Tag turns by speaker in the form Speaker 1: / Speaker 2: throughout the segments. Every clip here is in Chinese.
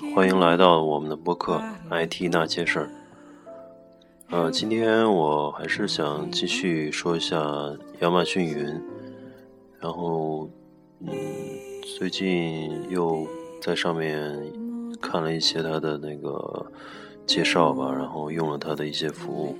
Speaker 1: 欢迎来到我们的播客《IT 那些事儿》。呃，今天我还是想继续说一下亚马逊云，然后，嗯，最近又在上面看了一些它的那个介绍吧，然后用了它的一些服务，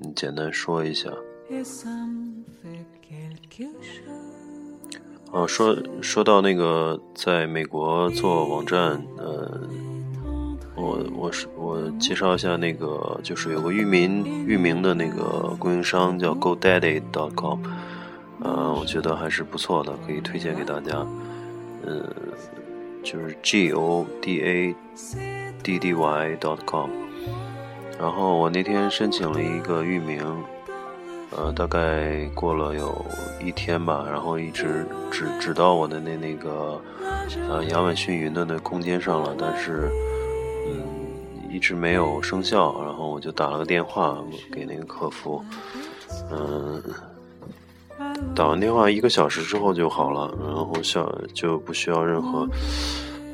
Speaker 1: 嗯，简单说一下。哦，说说到那个在美国做网站，呃，我我是我介绍一下那个，就是有个域名域名的那个供应商叫 GoDaddy.com，呃，我觉得还是不错的，可以推荐给大家。呃，就是 g o d a d d y .dot com，然后我那天申请了一个域名。呃，大概过了有一天吧，然后一直指指到我的那那个呃亚马逊云的那空间上了，但是嗯一直没有生效，然后我就打了个电话给那个客服，嗯，打完电话一个小时之后就好了，然后效就不需要任何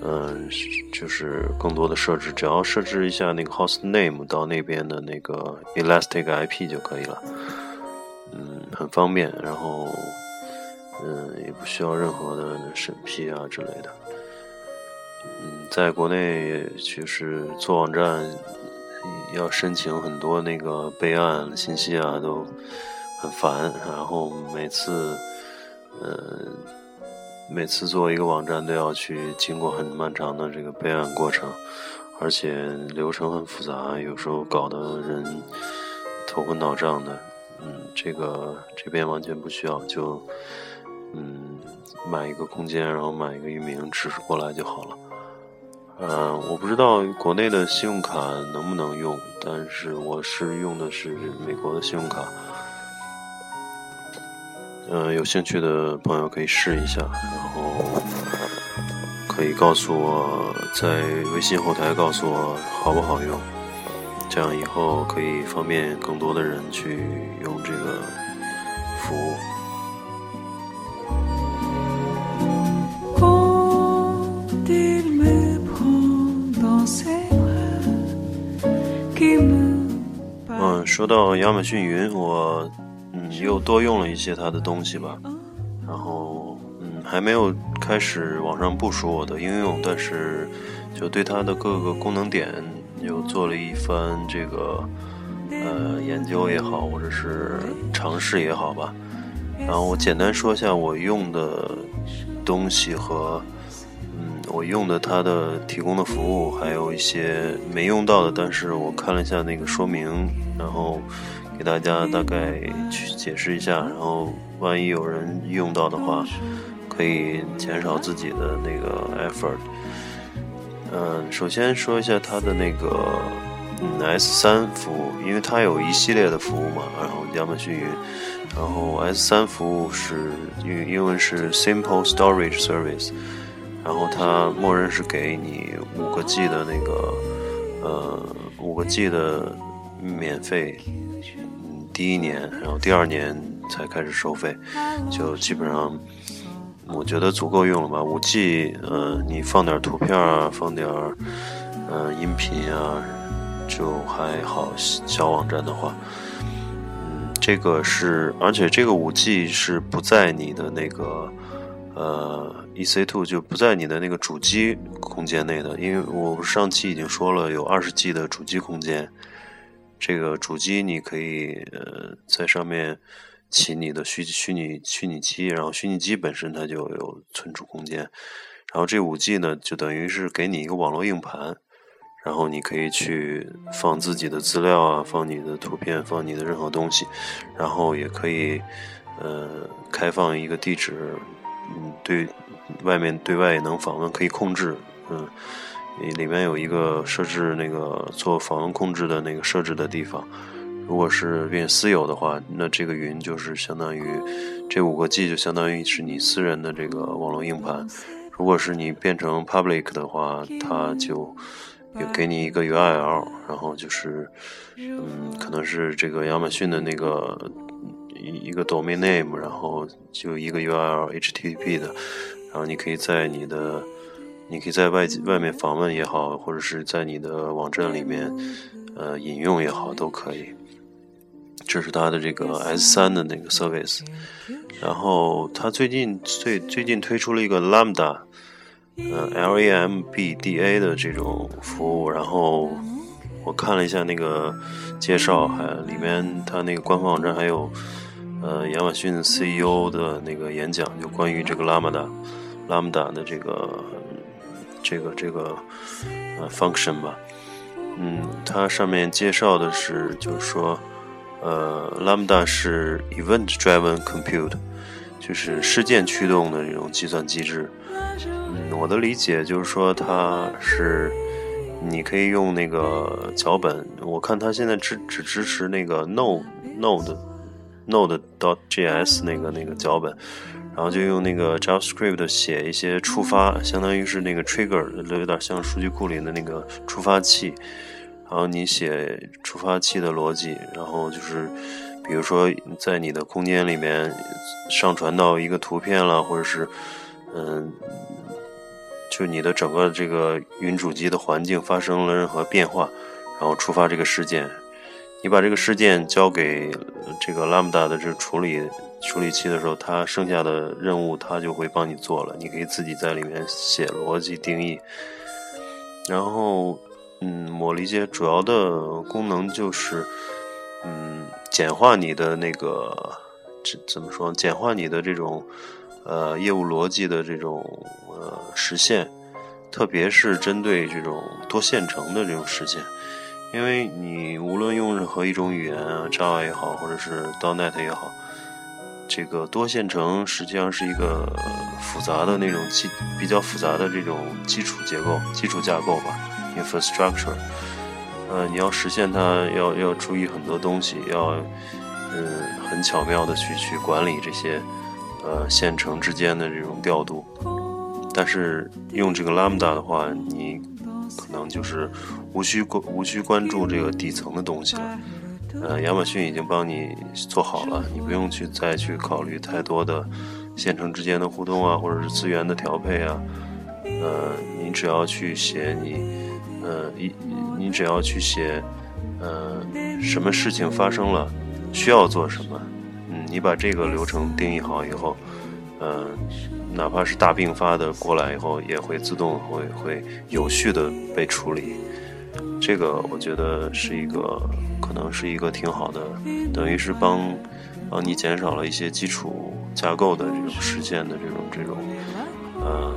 Speaker 1: 嗯就是更多的设置，只要设置一下那个 host name 到那边的那个 elastic IP 就可以了。嗯，很方便，然后，嗯，也不需要任何的审批啊之类的。嗯，在国内就是做网站，要申请很多那个备案信息啊，都很烦。然后每次，嗯，每次做一个网站都要去经过很漫长的这个备案过程，而且流程很复杂，有时候搞得人头昏脑胀的。嗯，这个这边完全不需要，就嗯买一个空间，然后买一个域名，指示过来就好了。嗯，我不知道国内的信用卡能不能用，但是我是用的是美国的信用卡。嗯，有兴趣的朋友可以试一下，然后可以告诉我在微信后台告诉我好不好用。这样以后可以方便更多的人去用这个服务。嗯，说到亚马逊云，我嗯又多用了一些它的东西吧，然后嗯还没有开始网上部署我的应用，但是就对它的各个功能点。又做了一番这个呃研究也好，或者是尝试也好吧。然后我简单说一下我用的东西和嗯我用的它的提供的服务，还有一些没用到的，但是我看了一下那个说明，然后给大家大概去解释一下。然后万一有人用到的话，可以减少自己的那个 effort。嗯，首先说一下它的那个嗯 S 三服务，因为它有一系列的服务嘛，然后亚马逊云，然后 S 三服务是英英文是 Simple Storage Service，然后它默认是给你五个 G 的那个呃五个 G 的免费，嗯第一年，然后第二年才开始收费，就基本上。我觉得足够用了吧？五 G，呃，你放点图片啊，放点呃音频啊，就还好。小网站的话，嗯，这个是，而且这个五 G 是不在你的那个呃 EC2，就不在你的那个主机空间内的。因为我上期已经说了，有二十 G 的主机空间，这个主机你可以呃在上面。起你的虚虚拟虚拟机，然后虚拟机本身它就有存储空间，然后这五 G 呢就等于是给你一个网络硬盘，然后你可以去放自己的资料啊，放你的图片，放你的任何东西，然后也可以呃开放一个地址，嗯对外面对外也能访问，可以控制，嗯里面有一个设置那个做访问控制的那个设置的地方。如果是变私有的话，那这个云就是相当于这五个 G 就相当于是你私人的这个网络硬盘。如果是你变成 public 的话，它就有给你一个 URL，然后就是嗯，可能是这个亚马逊的那个一一个 domain name，然后就一个 URL HTTP 的，然后你可以在你的你可以在外外面访问也好，或者是在你的网站里面呃引用也好，都可以。这是它的这个 S 三的那个 service，然后它最近最最近推出了一个 Lambda，呃 L A M B D A 的这种服务，然后我看了一下那个介绍，还里面它那个官方网站还有呃亚马逊 CEO 的那个演讲，就关于这个 Lambda Lambda 的这个这个这个呃 function 吧，嗯，它上面介绍的是就是说。呃，Lambda 是 event-driven compute，就是事件驱动的这种计算机制。嗯，我的理解就是说，它是你可以用那个脚本。我看它现在只只支持那个 Node Node Node dot JS 那个那个脚本，然后就用那个 JavaScript 写一些触发，相当于是那个 trigger，有点像数据库里的那个触发器。然后你写触发器的逻辑，然后就是，比如说在你的空间里面上传到一个图片了，或者是，嗯，就你的整个这个云主机的环境发生了任何变化，然后触发这个事件，你把这个事件交给这个 Lambda 的这处理处理器的时候，它剩下的任务它就会帮你做了，你可以自己在里面写逻辑定义，然后。嗯，我理解主要的功能就是，嗯，简化你的那个，这怎么说？简化你的这种，呃，业务逻辑的这种呃实现，特别是针对这种多线程的这种实现，因为你无论用任何一种语言啊，Java 也好，或者是 .NET 也好，这个多线程实际上是一个复杂的那种基比较复杂的这种基础结构、基础架构吧。infrastructure，呃，你要实现它，要要注意很多东西，要呃很巧妙的去去管理这些呃线程之间的这种调度。但是用这个 Lambda 的话，你可能就是无需关无需关注这个底层的东西了。呃，亚马逊已经帮你做好了，你不用去再去考虑太多的线程之间的互动啊，或者是资源的调配啊。呃，你只要去写你。呃，你你只要去写，呃，什么事情发生了，需要做什么，嗯，你把这个流程定义好以后，呃，哪怕是大并发的过来以后，也会自动会会有序的被处理。这个我觉得是一个，可能是一个挺好的，等于是帮帮你减少了一些基础架构的这种实现的这种这种，呃，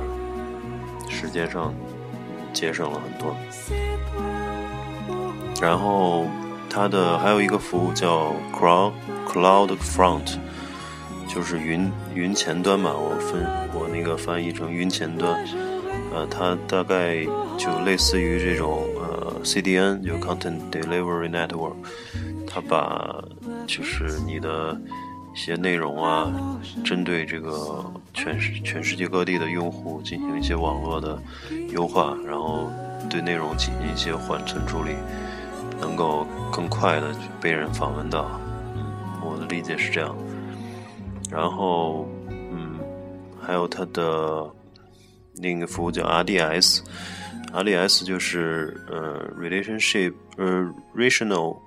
Speaker 1: 时间上。节省了很多，然后它的还有一个服务叫 Cloud Cloud Front，就是云云前端嘛，我分我那个翻译成云前端，呃，它大概就类似于这种呃 CDN，就 Content Delivery Network，它把就是你的。一些内容啊，针对这个全世全世界各地的用户进行一些网络的优化，然后对内容进行一些缓存处理，能够更快的被人访问到。我的理解是这样。然后，嗯，还有它的另一个服务叫 RDS，RDS 就是呃 Relationship 呃 Rational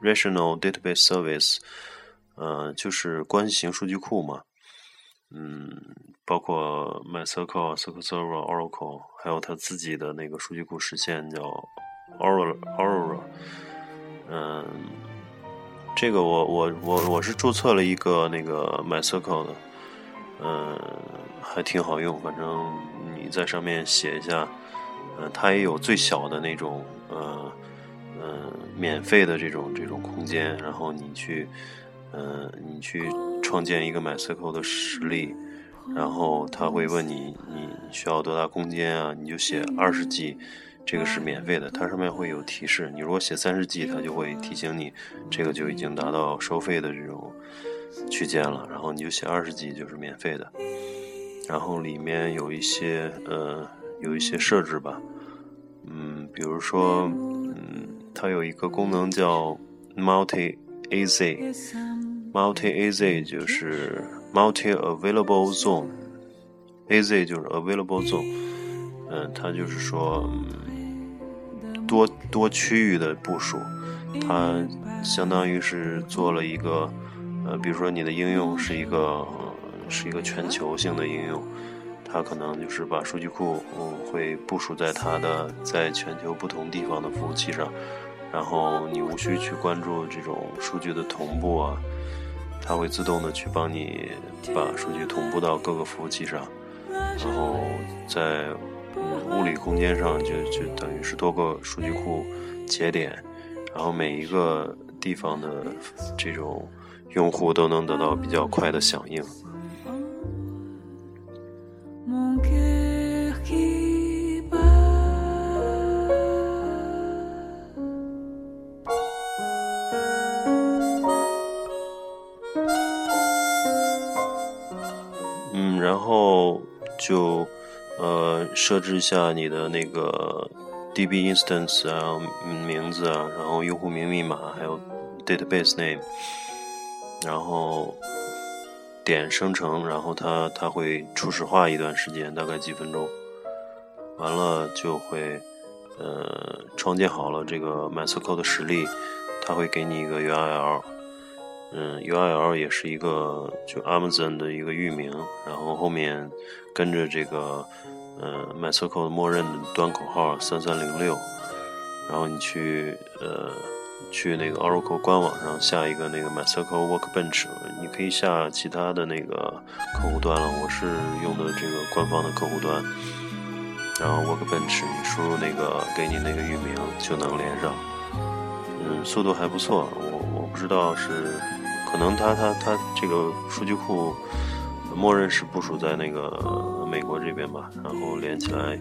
Speaker 1: Rational Database Service。呃，就是关系型数据库嘛，嗯，包括 MySQL、SQL Server、Oracle，还有它自己的那个数据库实现叫 Aurora。Aurora，嗯，这个我我我我是注册了一个那个 MySQL 的，嗯，还挺好用，反正你在上面写一下，呃，它也有最小的那种呃呃免费的这种这种空间，然后你去。嗯，你去创建一个 MySQL 的实例，然后他会问你你需要多大空间啊？你就写二十 G，这个是免费的，它上面会有提示。你如果写三十 G，它就会提醒你，这个就已经达到收费的这种区间了。然后你就写二十 G 就是免费的。然后里面有一些呃有一些设置吧，嗯，比如说嗯，它有一个功能叫 Multi AZ AZ 就是。Multi Available Zone，AZ 就是 Available Zone，嗯，它就是说嗯多多区域的部署，它相当于是做了一个，呃，比如说你的应用是一个是一个全球性的应用，它可能就是把数据库嗯会部署在它的在全球不同地方的服务器上，然后你无需去关注这种数据的同步啊。它会自动的去帮你把数据同步到各个服务器上，然后在物理空间上就就等于是多个数据库节点，然后每一个地方的这种用户都能得到比较快的响应。设置一下你的那个 DB instance 啊，名字啊，然后用户名、密码，还有 database name，然后点生成，然后它它会初始化一段时间，大概几分钟，完了就会，呃，创建好了这个 MySQL 的实例，它会给你一个 URL。嗯，URL 也是一个就 Amazon 的一个域名，然后后面跟着这个呃 MySQL 默认的端口号三三零六，然后你去呃去那个 Oracle 官网上下一个那个 MySQL Workbench，你可以下其他的那个客户端了，我是用的这个官方的客户端，然后 Workbench 你输入那个给你那个域名就能连上，嗯，速度还不错，我我不知道是。可能它它它这个数据库默认是部署在那个美国这边吧，然后连起来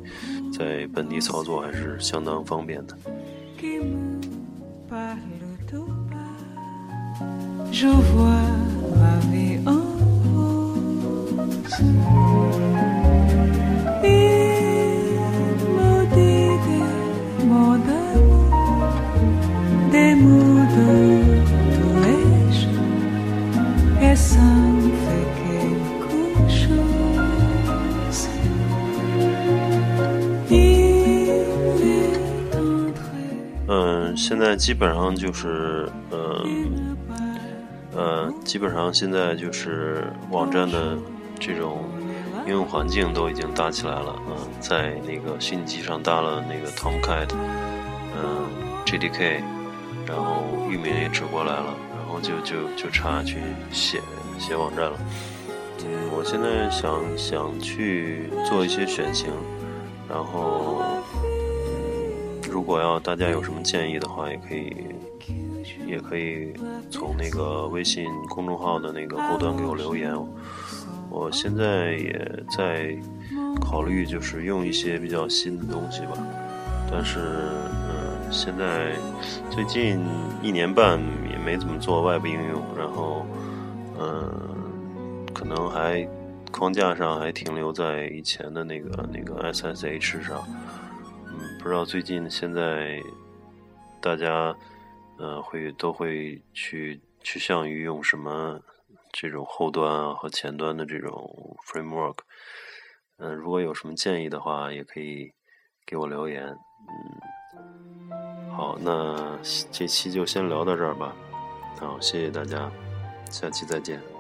Speaker 1: 在本地操作还是相当方便的。现在基本上就是，呃，呃，基本上现在就是网站的这种应用环境都已经搭起来了，嗯，在那个虚拟机上搭了那个 Tomcat，嗯，JDK，然后域名也指过来了，然后就就就差去写写网站了。嗯，我现在想想去做一些选型，然后。如果要大家有什么建议的话，也可以，也可以从那个微信公众号的那个后端给我留言。我现在也在考虑，就是用一些比较新的东西吧。但是，嗯，现在最近一年半也没怎么做外部应用，然后，嗯，可能还框架上还停留在以前的那个那个 SSH 上。不知道最近现在大家呃会都会去趋向于用什么这种后端啊和前端的这种 framework，嗯，如果有什么建议的话，也可以给我留言。嗯，好，那这期就先聊到这儿吧。好，谢谢大家，下期再见。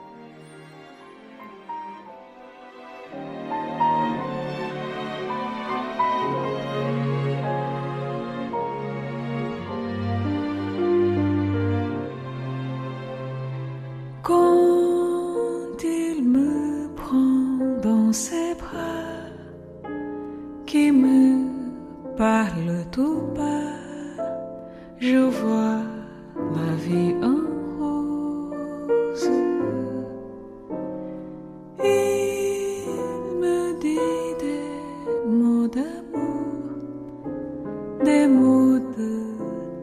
Speaker 1: tu paz.